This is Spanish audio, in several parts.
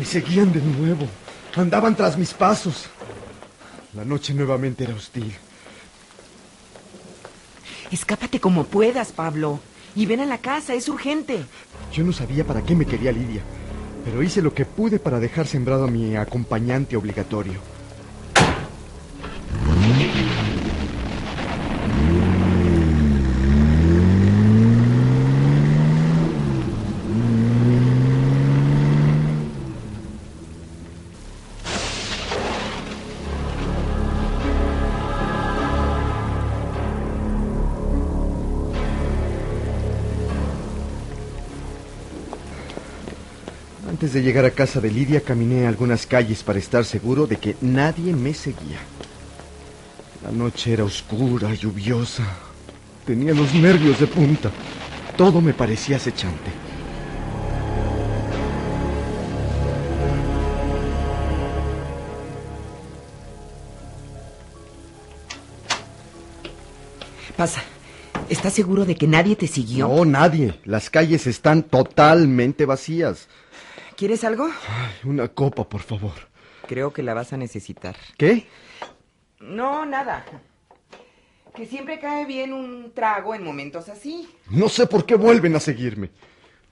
Me seguían de nuevo. Andaban tras mis pasos. La noche nuevamente era hostil. Escápate como puedas, Pablo. Y ven a la casa, es urgente. Yo no sabía para qué me quería Lidia, pero hice lo que pude para dejar sembrado a mi acompañante obligatorio. Antes de llegar a casa de Lidia caminé algunas calles para estar seguro de que nadie me seguía. La noche era oscura, lluviosa. Tenía los nervios de punta. Todo me parecía acechante. Pasa. ¿Estás seguro de que nadie te siguió? No, nadie. Las calles están totalmente vacías. ¿Quieres algo? Ay, una copa, por favor. Creo que la vas a necesitar. ¿Qué? No, nada. Que siempre cae bien un trago en momentos así. No sé por qué vuelven a seguirme,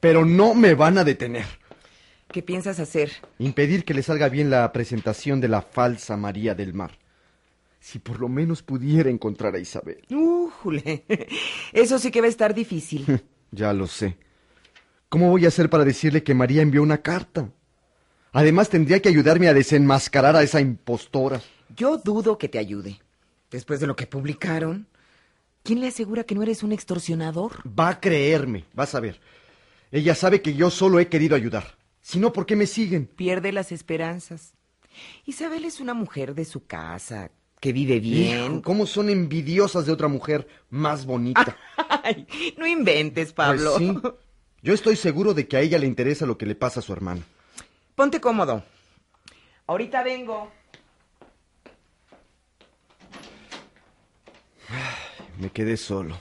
pero no me van a detener. ¿Qué piensas hacer? Impedir que le salga bien la presentación de la falsa María del Mar. Si por lo menos pudiera encontrar a Isabel. Újule. Eso sí que va a estar difícil. Ya lo sé. ¿Cómo voy a hacer para decirle que María envió una carta? Además tendría que ayudarme a desenmascarar a esa impostora. Yo dudo que te ayude. Después de lo que publicaron. ¿Quién le asegura que no eres un extorsionador? Va a creerme, vas a ver. Ella sabe que yo solo he querido ayudar. Si no, ¿por qué me siguen? Pierde las esperanzas. Isabel es una mujer de su casa, que vive bien. Hijo, ¿Cómo son envidiosas de otra mujer más bonita? Ay, no inventes, Pablo. Pues sí. Yo estoy seguro de que a ella le interesa lo que le pasa a su hermano. Ponte cómodo. Ahorita vengo. Me quedé solo.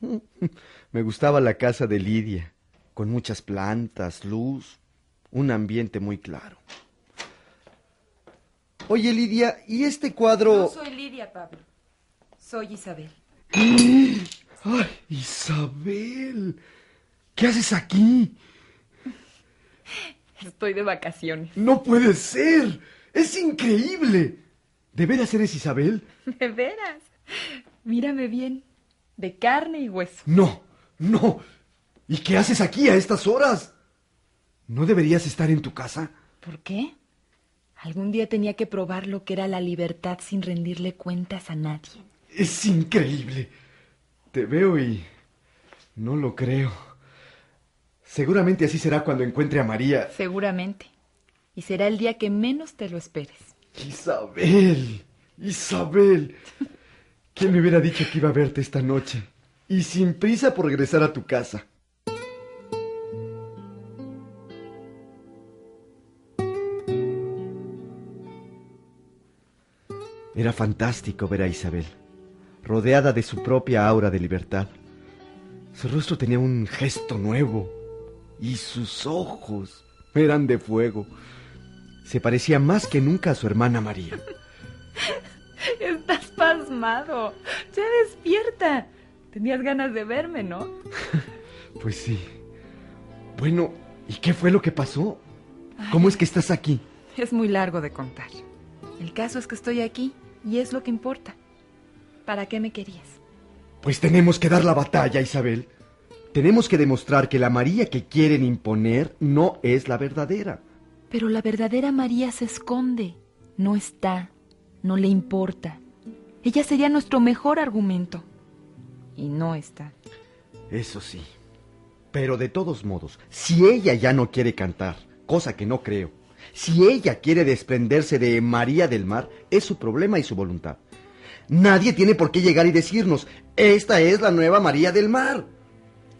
Me gustaba la casa de Lidia, con muchas plantas, luz, un ambiente muy claro. Oye, Lidia, ¿y este cuadro? No soy Lidia, Pablo. Soy Isabel. ¡Ay, Isabel! ¿Qué haces aquí? Estoy de vacaciones. No puede ser. Es increíble. ¿De veras eres Isabel? ¿De veras? Mírame bien. De carne y hueso. No, no. ¿Y qué haces aquí a estas horas? ¿No deberías estar en tu casa? ¿Por qué? Algún día tenía que probar lo que era la libertad sin rendirle cuentas a nadie. Es increíble. Te veo y no lo creo. Seguramente así será cuando encuentre a María. Seguramente. Y será el día que menos te lo esperes. Isabel, Isabel. ¿Quién me hubiera dicho que iba a verte esta noche? Y sin prisa por regresar a tu casa. Era fantástico ver a Isabel, rodeada de su propia aura de libertad. Su rostro tenía un gesto nuevo y sus ojos eran de fuego. Se parecía más que nunca a su hermana María. Estás pasmado. Ya despierta. Tenías ganas de verme, ¿no? Pues sí. Bueno, ¿y qué fue lo que pasó? ¿Cómo es que estás aquí? Es muy largo de contar. El caso es que estoy aquí y es lo que importa. ¿Para qué me querías? Pues tenemos que dar la batalla, Isabel. Tenemos que demostrar que la María que quieren imponer no es la verdadera. Pero la verdadera María se esconde, no está, no le importa. Ella sería nuestro mejor argumento. Y no está. Eso sí. Pero de todos modos, si ella ya no quiere cantar, cosa que no creo, si ella quiere desprenderse de María del Mar, es su problema y su voluntad. Nadie tiene por qué llegar y decirnos, esta es la nueva María del Mar.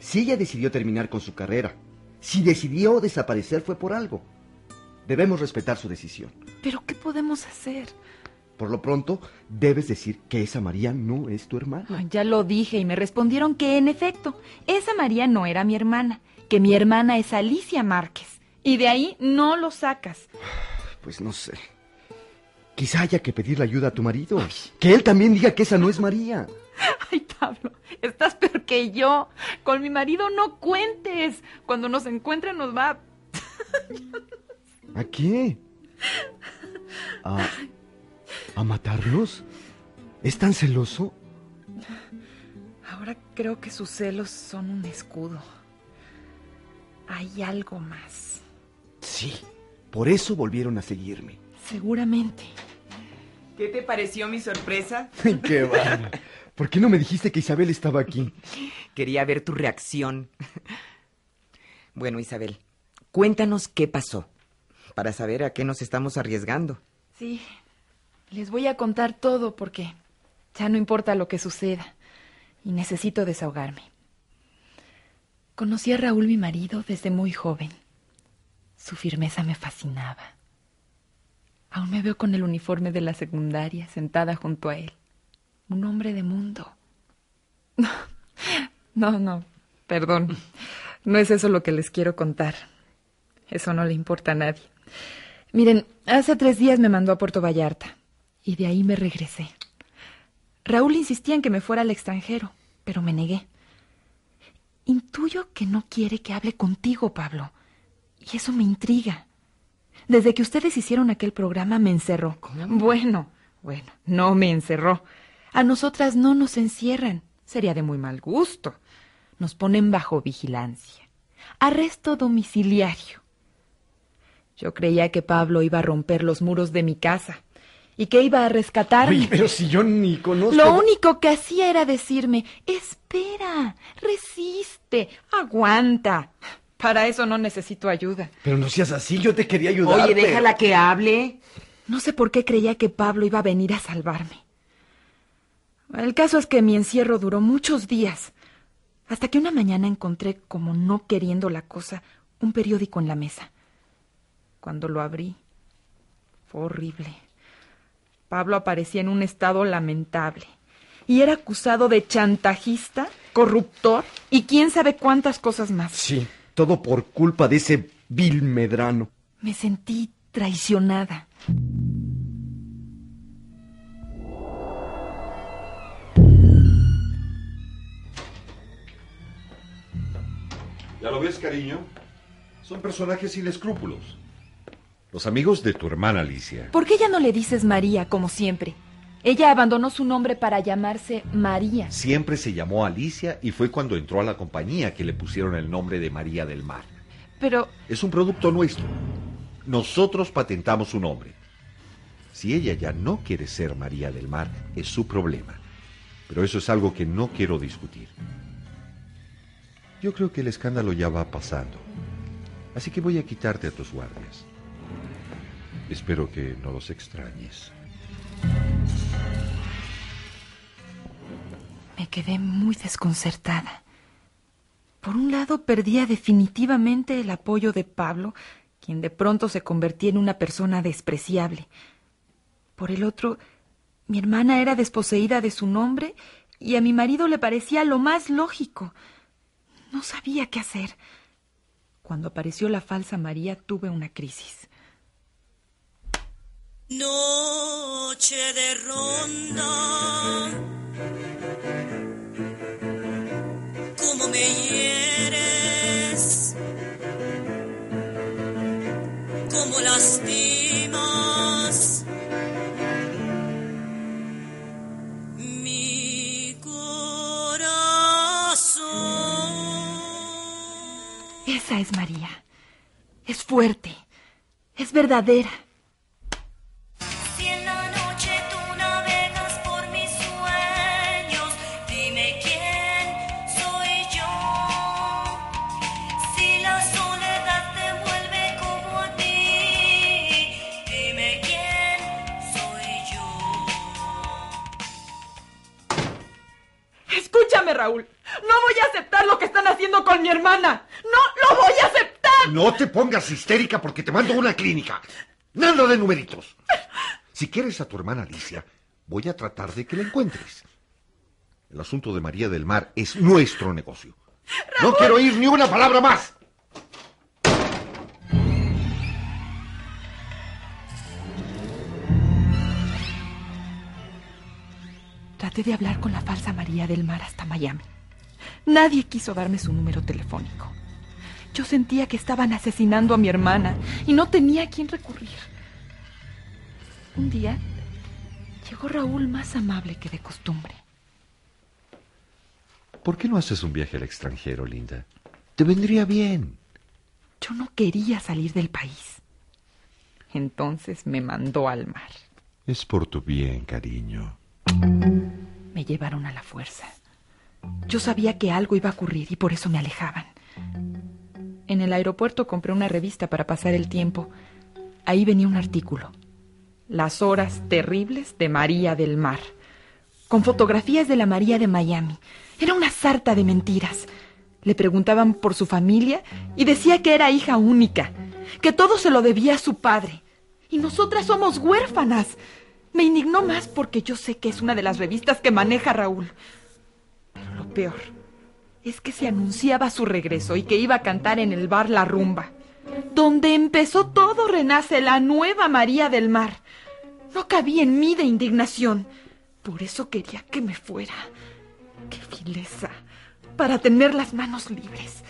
Si ella decidió terminar con su carrera, si decidió desaparecer fue por algo. Debemos respetar su decisión. Pero ¿qué podemos hacer? Por lo pronto, debes decir que esa María no es tu hermana. Ay, ya lo dije y me respondieron que en efecto, esa María no era mi hermana, que mi hermana es Alicia Márquez. Y de ahí no lo sacas. Pues no sé. Quizá haya que pedirle ayuda a tu marido. Que él también diga que esa no es María. Pablo, estás peor que yo. Con mi marido no cuentes. Cuando nos encuentre nos va... ¿A qué? ¿A, a matarnos? ¿Es tan celoso? Ahora creo que sus celos son un escudo. Hay algo más. Sí, por eso volvieron a seguirme. Seguramente. ¿Qué te pareció mi sorpresa? ¡Qué va! ¿Por qué no me dijiste que Isabel estaba aquí? Quería ver tu reacción. Bueno, Isabel, cuéntanos qué pasó, para saber a qué nos estamos arriesgando. Sí, les voy a contar todo porque ya no importa lo que suceda y necesito desahogarme. Conocí a Raúl, mi marido, desde muy joven. Su firmeza me fascinaba. Aún me veo con el uniforme de la secundaria, sentada junto a él. Un hombre de mundo. No, no, perdón. No es eso lo que les quiero contar. Eso no le importa a nadie. Miren, hace tres días me mandó a Puerto Vallarta y de ahí me regresé. Raúl insistía en que me fuera al extranjero, pero me negué. Intuyo que no quiere que hable contigo, Pablo, y eso me intriga. Desde que ustedes hicieron aquel programa me encerró. Bueno, bueno, no me encerró. A nosotras no nos encierran. Sería de muy mal gusto. Nos ponen bajo vigilancia. Arresto domiciliario. Yo creía que Pablo iba a romper los muros de mi casa y que iba a rescatarme. Pero si yo ni conozco... Lo único que hacía era decirme, espera, resiste, aguanta. Para eso no necesito ayuda. Pero no seas así, yo te quería ayudar. Oye, déjala que hable. No sé por qué creía que Pablo iba a venir a salvarme. El caso es que mi encierro duró muchos días, hasta que una mañana encontré, como no queriendo la cosa, un periódico en la mesa. Cuando lo abrí, fue horrible. Pablo aparecía en un estado lamentable y era acusado de chantajista, corruptor y quién sabe cuántas cosas más. Sí, todo por culpa de ese vil medrano. Me sentí traicionada. ¿Ya lo ves, cariño? Son personajes sin escrúpulos. Los amigos de tu hermana Alicia. ¿Por qué ya no le dices María como siempre? Ella abandonó su nombre para llamarse María. Siempre se llamó Alicia y fue cuando entró a la compañía que le pusieron el nombre de María del Mar. Pero Es un producto nuestro. Nosotros patentamos su nombre. Si ella ya no quiere ser María del Mar, es su problema. Pero eso es algo que no quiero discutir. Yo creo que el escándalo ya va pasando. Así que voy a quitarte a tus guardias. Espero que no los extrañes. me quedé muy desconcertada. Por un lado, perdía definitivamente el apoyo de Pablo, quien de pronto se convertía en una persona despreciable. Por el otro, mi hermana era desposeída de su nombre y a mi marido le parecía lo más lógico. No sabía qué hacer. Cuando apareció la falsa María tuve una crisis. Noche de ronda. Cómo me hieres. Cómo lastimas. Esa es María. Es fuerte. Es verdadera. Si en la noche tú navegas por mis sueños, dime quién soy yo. Si la soledad te vuelve como a ti, dime quién soy yo. Escúchame, Raúl. No voy a aceptar lo que están haciendo con mi hermana. No lo voy a aceptar. No te pongas histérica porque te mando a una clínica. Nada de numeritos. Si quieres a tu hermana Alicia, voy a tratar de que la encuentres. El asunto de María del Mar es nuestro negocio. No quiero oír ni una palabra más. Traté de hablar con la falsa María del Mar hasta Miami. Nadie quiso darme su número telefónico. Yo sentía que estaban asesinando a mi hermana y no tenía a quién recurrir. Un día llegó Raúl más amable que de costumbre. ¿Por qué no haces un viaje al extranjero, Linda? Te vendría bien. Yo no quería salir del país. Entonces me mandó al mar. Es por tu bien, cariño. Me llevaron a la fuerza. Yo sabía que algo iba a ocurrir y por eso me alejaban. En el aeropuerto compré una revista para pasar el tiempo. Ahí venía un artículo. Las horas terribles de María del Mar. Con fotografías de la María de Miami. Era una sarta de mentiras. Le preguntaban por su familia y decía que era hija única, que todo se lo debía a su padre. Y nosotras somos huérfanas. Me indignó más porque yo sé que es una de las revistas que maneja Raúl. Pero lo peor es que se anunciaba su regreso y que iba a cantar en el bar La Rumba. Donde empezó todo renace la nueva María del Mar. No cabía en mí de indignación. Por eso quería que me fuera. ¡Qué vileza! Para tener las manos libres.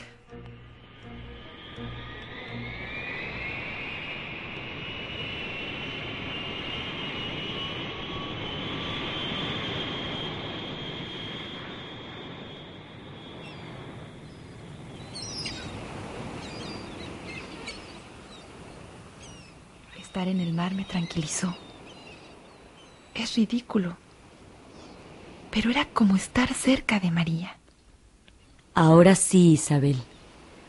Estar en el mar me tranquilizó. Es ridículo. Pero era como estar cerca de María. Ahora sí, Isabel.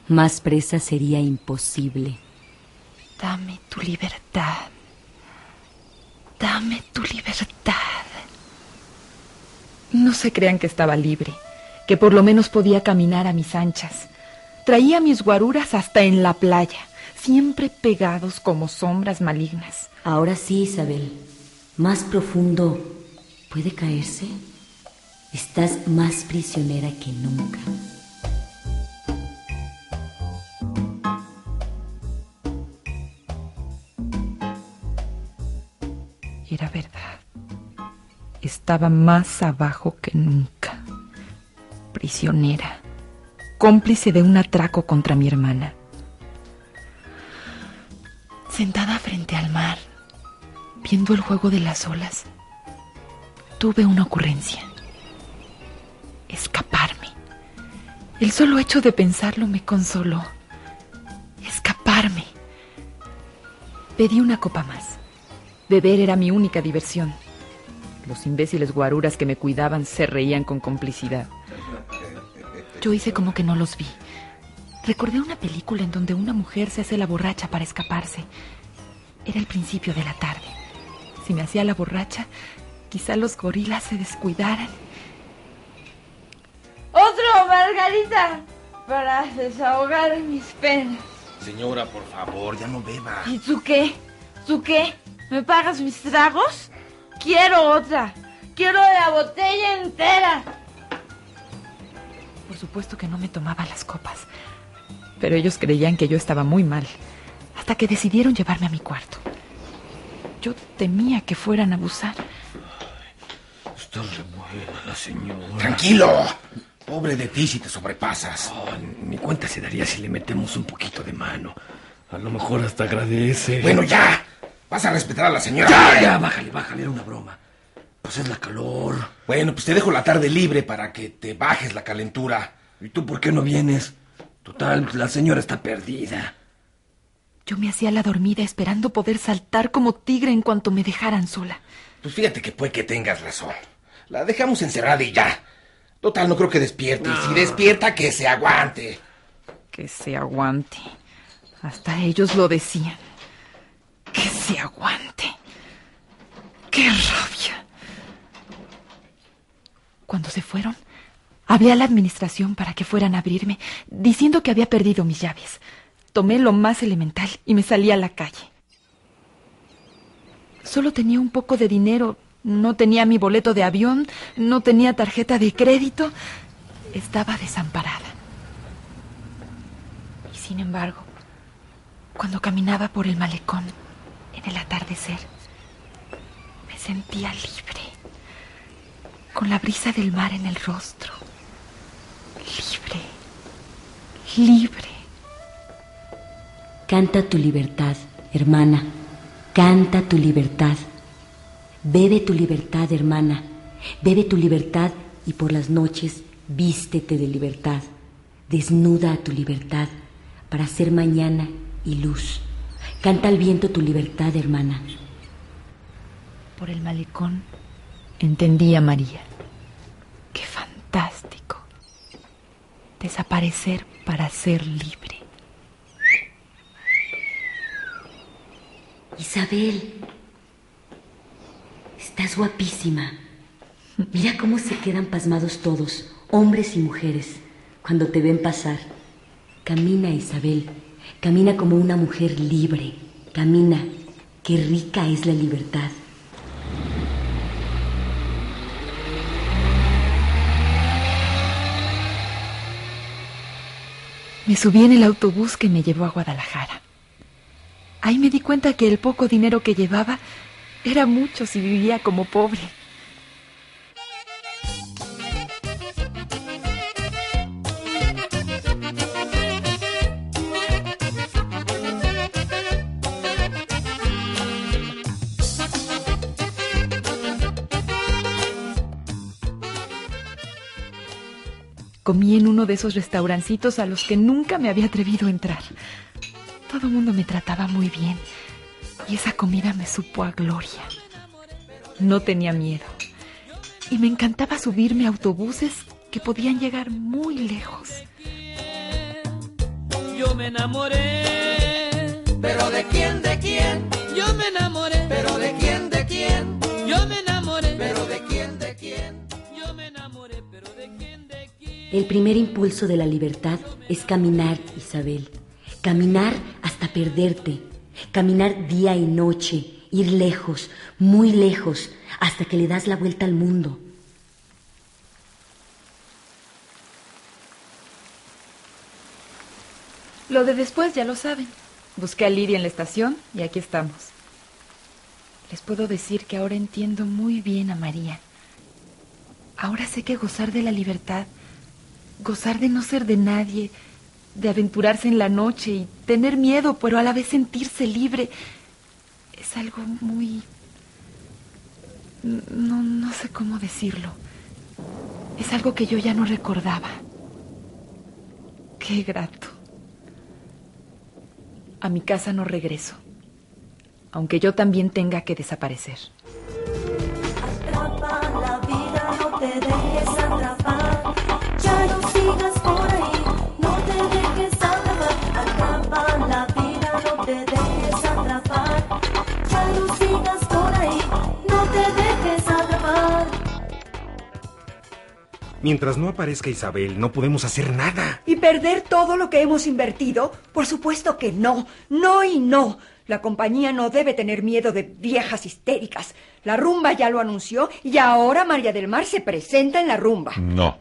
Más presa sería imposible. Dame tu libertad. Dame tu libertad. No se crean que estaba libre, que por lo menos podía caminar a mis anchas. Traía mis guaruras hasta en la playa, siempre pegados como sombras malignas. Ahora sí, Isabel. Más profundo. ¿Puede caerse? Estás más prisionera que nunca. Era verdad. Estaba más abajo que nunca. Prisionera. Cómplice de un atraco contra mi hermana. Sentada frente al mar, viendo el juego de las olas, tuve una ocurrencia. Escaparme. El solo hecho de pensarlo me consoló. Escaparme. Pedí una copa más. Beber era mi única diversión. Los imbéciles guaruras que me cuidaban se reían con complicidad. Yo hice como que no los vi. Recordé una película en donde una mujer se hace la borracha para escaparse. Era el principio de la tarde. Si me hacía la borracha, quizá los gorilas se descuidaran. Otro, Margarita, para desahogar mis penas. Señora, por favor, ya no beba. ¿Y tú qué? ¿Tú qué? ¿Me pagas mis tragos? Quiero otra. Quiero la botella entera. Por supuesto que no me tomaba las copas, pero ellos creían que yo estaba muy mal, hasta que decidieron llevarme a mi cuarto. Yo temía que fueran a abusar. Está re buena la señora. Tranquilo. Pobre de ti si te sobrepasas. Oh, ni cuenta se daría si le metemos un poquito de mano. A lo mejor hasta agradece. Bueno, ya. Vas a respetar a la señora. Ya, ya, bájale, bájale, era una broma. Pues es la calor. Bueno, pues te dejo la tarde libre para que te bajes la calentura. ¿Y tú por qué no vienes? Total, la señora está perdida. Yo me hacía la dormida esperando poder saltar como tigre en cuanto me dejaran sola. Pues fíjate que puede que tengas razón. La dejamos encerrada y ya. Total, no creo que despierte. Y si despierta, que se aguante. Que se aguante. Hasta ellos lo decían. Que se aguante. ¡Qué rabia! Cuando se fueron, hablé a la administración para que fueran a abrirme, diciendo que había perdido mis llaves. Tomé lo más elemental y me salí a la calle. Solo tenía un poco de dinero, no tenía mi boleto de avión, no tenía tarjeta de crédito, estaba desamparada. Y sin embargo, cuando caminaba por el malecón en el atardecer, me sentía libre, con la brisa del mar en el rostro. Libre, libre. Canta tu libertad, hermana. Canta tu libertad. Bebe tu libertad, hermana. Bebe tu libertad y por las noches vístete de libertad. Desnuda a tu libertad para ser mañana y luz. Canta al viento tu libertad, hermana. Por el malecón entendí a María. Qué fantástico. Desaparecer para ser libre. Isabel, estás guapísima. Mira cómo se quedan pasmados todos, hombres y mujeres, cuando te ven pasar. Camina, Isabel, camina como una mujer libre. Camina, qué rica es la libertad. Me subí en el autobús que me llevó a Guadalajara. Ahí me di cuenta que el poco dinero que llevaba era mucho si vivía como pobre. Comí en uno de esos restaurancitos a los que nunca me había atrevido a entrar. Todo el mundo me trataba muy bien y esa comida me supo a gloria. No tenía miedo y me encantaba subirme a autobuses que podían llegar muy lejos. Yo me enamoré. ¿Pero de quién, de quién? Yo me enamoré. ¿Pero de quién, de quién? Yo me enamoré. ¿Pero de quién, de quién? El primer impulso de la libertad es caminar, Isabel. Caminar hasta perderte. Caminar día y noche. Ir lejos, muy lejos, hasta que le das la vuelta al mundo. Lo de después ya lo saben. Busqué a Lidia en la estación y aquí estamos. Les puedo decir que ahora entiendo muy bien a María. Ahora sé que gozar de la libertad, gozar de no ser de nadie, de aventurarse en la noche y tener miedo, pero a la vez sentirse libre, es algo muy... No, no sé cómo decirlo. Es algo que yo ya no recordaba. Qué grato. A mi casa no regreso, aunque yo también tenga que desaparecer. Sigas por ahí, no te dejes atrapar. Mientras no aparezca Isabel, no podemos hacer nada. ¿Y perder todo lo que hemos invertido? Por supuesto que no. No y no. La compañía no debe tener miedo de viejas histéricas. La rumba ya lo anunció y ahora María del Mar se presenta en la rumba. No.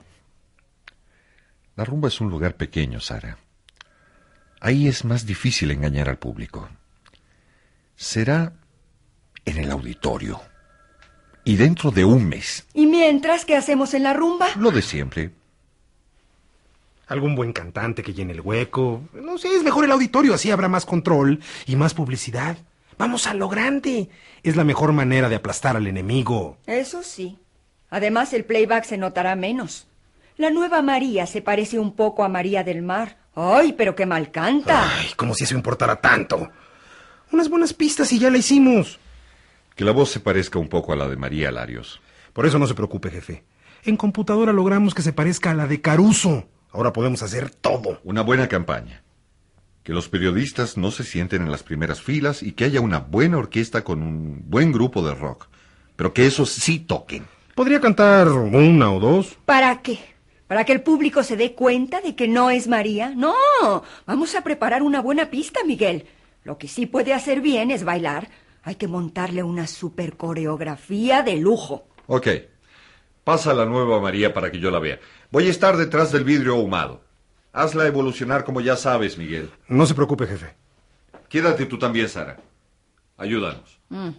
La rumba es un lugar pequeño, Sara. Ahí es más difícil engañar al público. Será en el auditorio. Y dentro de un mes. ¿Y mientras qué hacemos en la rumba? Lo de siempre. Algún buen cantante que llene el hueco. No sé, es mejor el auditorio, así habrá más control y más publicidad. Vamos a lo grande. Es la mejor manera de aplastar al enemigo. Eso sí. Además, el playback se notará menos. La nueva María se parece un poco a María del Mar, Ay, pero qué mal canta. Ay, como si eso importara tanto. Unas buenas pistas y ya la hicimos. Que la voz se parezca un poco a la de María Larios. Por eso no se preocupe, jefe. En computadora logramos que se parezca a la de Caruso. Ahora podemos hacer todo. Una buena campaña. Que los periodistas no se sienten en las primeras filas y que haya una buena orquesta con un buen grupo de rock. Pero que esos sí toquen. Podría cantar una o dos. ¿Para qué? ¿Para que el público se dé cuenta de que no es María? No, vamos a preparar una buena pista, Miguel. Lo que sí puede hacer bien es bailar. Hay que montarle una super coreografía de lujo. Ok. Pasa la nueva María para que yo la vea. Voy a estar detrás del vidrio ahumado. Hazla evolucionar como ya sabes, Miguel. No se preocupe, jefe. Quédate tú también, Sara. Ayúdanos. Mm.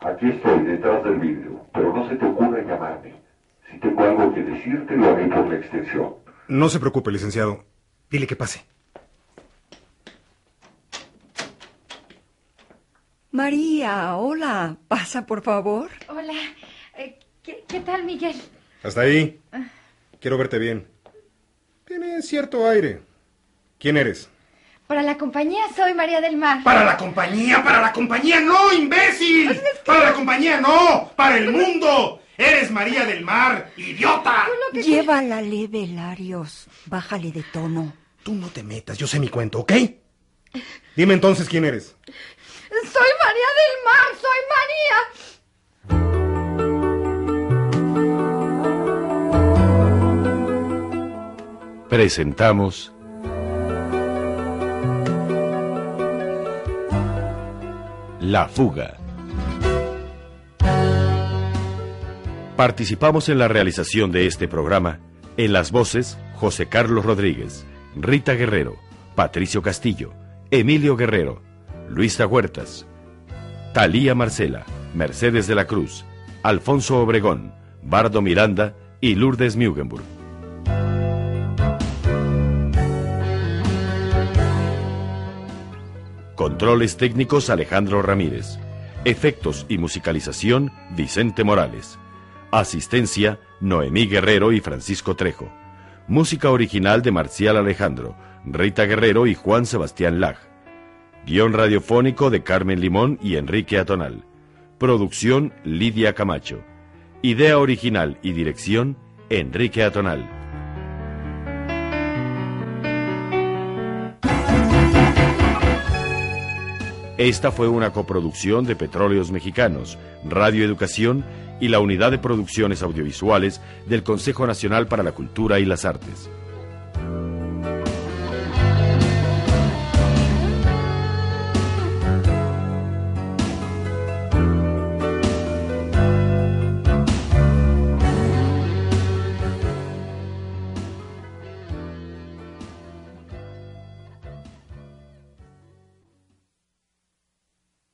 Aquí estoy, detrás del vidrio, pero no se te ocurra llamarme. Si tengo algo que decirte, lo haré por la extensión. No se preocupe, licenciado. Dile que pase. María, hola. Pasa, por favor. Hola. Eh, ¿qué, qué tal, Miguel? Hasta ahí. Quiero verte bien. Tienes cierto aire. ¿Quién eres? Para la compañía soy María del Mar. Para la compañía, para la compañía, no, imbécil. Para la compañía, no. Para el mundo. Eres María del Mar, idiota. Llévala leve, Larios. Bájale de tono. Tú no te metas, yo sé mi cuento, ¿ok? Dime entonces quién eres. Soy María del Mar, soy María. Presentamos La fuga. Participamos en la realización de este programa en las voces José Carlos Rodríguez, Rita Guerrero, Patricio Castillo, Emilio Guerrero, Luisa Huertas, Talía Marcela, Mercedes de la Cruz, Alfonso Obregón, Bardo Miranda y Lourdes Mugenburg. Controles técnicos Alejandro Ramírez. Efectos y musicalización Vicente Morales. Asistencia Noemí Guerrero y Francisco Trejo. Música original de Marcial Alejandro, Rita Guerrero y Juan Sebastián Lag. Guión radiofónico de Carmen Limón y Enrique Atonal. Producción Lidia Camacho. Idea original y dirección Enrique Atonal. Esta fue una coproducción de Petróleos Mexicanos, Radio Educación y la Unidad de Producciones Audiovisuales del Consejo Nacional para la Cultura y las Artes.